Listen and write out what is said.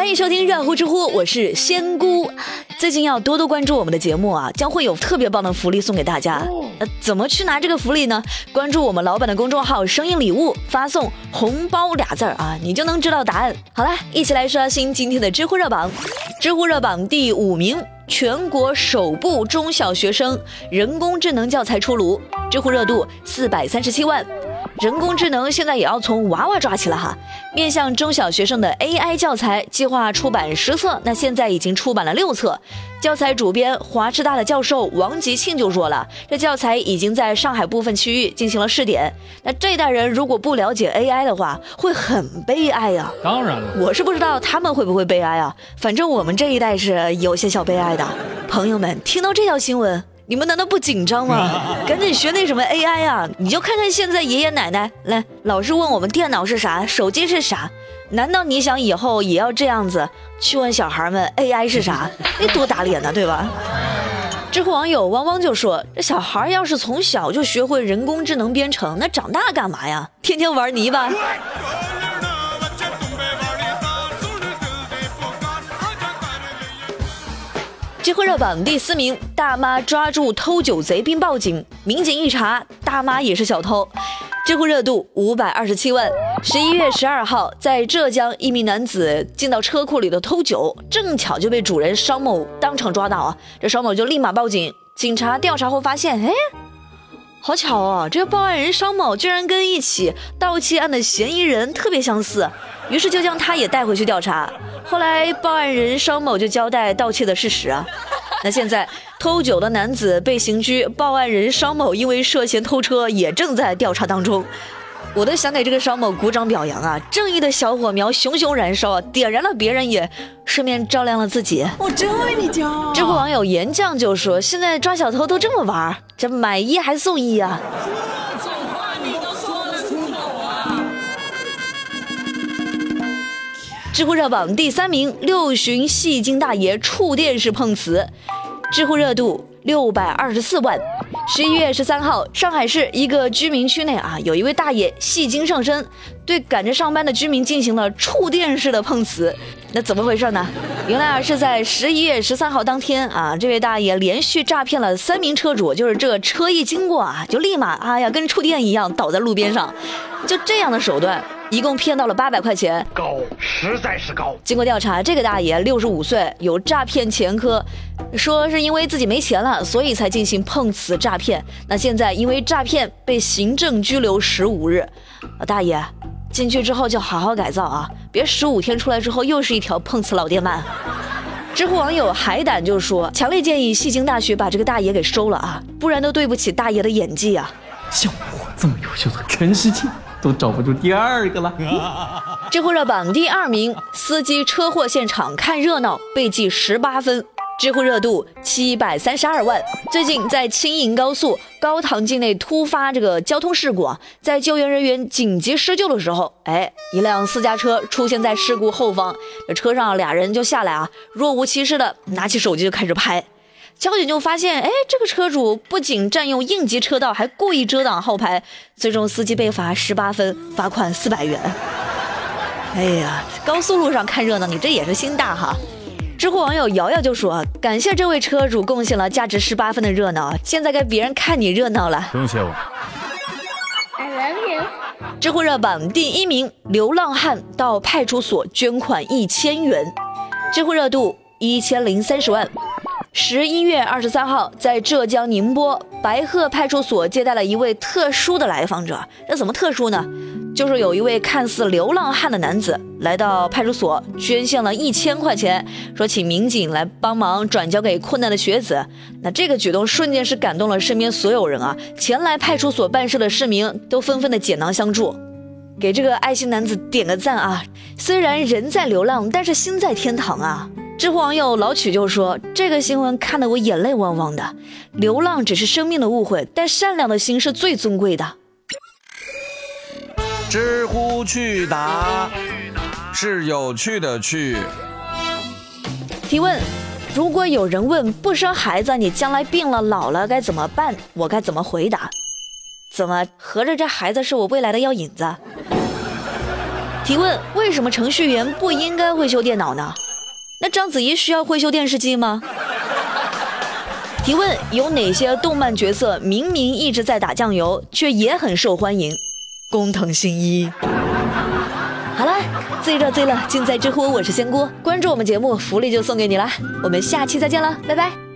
欢迎收听热乎知乎，我是仙姑。最近要多多关注我们的节目啊，将会有特别棒的福利送给大家。呃，怎么去拿这个福利呢？关注我们老板的公众号“声音礼物”，发送“红包”俩字儿啊，你就能知道答案。好了，一起来刷新今天的知乎热榜。知乎热榜第五名，全国首部中小学生人工智能教材出炉，知乎热度四百三十七万。人工智能现在也要从娃娃抓起了哈，面向中小学生的 AI 教材计划出版十册，那现在已经出版了六册。教材主编华师大的教授王吉庆就说了，这教材已经在上海部分区域进行了试点。那这代人如果不了解 AI 的话，会很悲哀呀。当然了，我是不知道他们会不会悲哀啊，反正我们这一代是有些小悲哀的。朋友们，听到这条新闻。你们难道不紧张吗？赶紧学那什么 AI 啊！你就看看现在爷爷奶奶来，老是问我们电脑是啥，手机是啥，难道你想以后也要这样子去问小孩们 AI 是啥？那多打脸呢，对吧？知乎网友汪汪就说：“这小孩要是从小就学会人工智能编程，那长大干嘛呀？天天玩泥巴。”知乎热榜第四名，大妈抓住偷酒贼并报警，民警一查，大妈也是小偷。知乎热度五百二十七万。十一月十二号，在浙江，一名男子进到车库里头偷酒，正巧就被主人商某当场抓到啊！这商某就立马报警，警察调查后发现，哎，好巧哦，这个报案人商某居然跟一起盗窃案的嫌疑人特别相似，于是就将他也带回去调查。后来报案人商某就交代盗窃的事实啊，那现在偷酒的男子被刑拘，报案人商某因为涉嫌偷车也正在调查当中。我都想给这个商某鼓掌表扬啊，正义的小火苗熊熊燃烧啊，点燃了别人也顺便照亮了自己。我真为你骄傲。知乎网友岩酱就说：“现在抓小偷都这么玩，这买一还送一啊。”知乎热榜第三名，六旬戏精大爷触电式碰瓷，知乎热度六百二十四万。十一月十三号，上海市一个居民区内啊，有一位大爷戏精上身，对赶着上班的居民进行了触电式的碰瓷。那怎么回事呢？原来啊是在十一月十三号当天啊，这位大爷连续诈骗了三名车主，就是这车一经过啊，就立马哎呀跟触电一样倒在路边上，就这样的手段。一共骗到了八百块钱，高，实在是高。经过调查，这个大爷六十五岁，有诈骗前科，说是因为自己没钱了，所以才进行碰瓷诈骗。那现在因为诈骗被行政拘留十五日。啊，大爷，进去之后就好好改造啊，别十五天出来之后又是一条碰瓷老电鳗。知乎网友海胆就说，强烈建议戏精大学把这个大爷给收了啊，不然都对不起大爷的演技啊。像我这么优秀的，全世界。都找不出第二个了。知乎热榜第二名，司机车祸现场看热闹被记十八分，知乎热度七百三十二万。最近在青银高速高唐境内突发这个交通事故啊，在救援人员紧急施救的时候，哎，一辆私家车出现在事故后方，这车上俩人就下来啊，若无其事的拿起手机就开始拍。交警就发现，哎，这个车主不仅占用应急车道，还故意遮挡号牌，最终司机被罚十八分，罚款四百元。哎呀，高速路上看热闹，你这也是心大哈。知乎网友瑶瑶就说：“感谢这位车主贡献了价值十八分的热闹，现在该别人看你热闹了。”不用谢我。I love you。知乎热榜第一名，流浪汉到派出所捐款一千元，知乎热度一千零三十万。十一月二十三号，在浙江宁波白鹤派出所接待了一位特殊的来访者。这怎么特殊呢？就是有一位看似流浪汉的男子来到派出所，捐献了一千块钱，说请民警来帮忙转交给困难的学子。那这个举动瞬间是感动了身边所有人啊！前来派出所办事的市民都纷纷的解囊相助，给这个爱心男子点个赞啊！虽然人在流浪，但是心在天堂啊！知乎网友老曲就说：“这个新闻看得我眼泪汪汪的。流浪只是生命的误会，但善良的心是最尊贵的。”知乎去答是有趣的去。提问：如果有人问不生孩子，你将来病了老了该怎么办？我该怎么回答？怎么合着这孩子是我未来的药引子？提问：为什么程序员不应该会修电脑呢？那章子怡需要会修电视机吗？提问：有哪些动漫角色明明一直在打酱油，却也很受欢迎？工藤新一。好了，最热最乐尽在知乎，我是仙姑，关注我们节目，福利就送给你了。我们下期再见了，拜拜。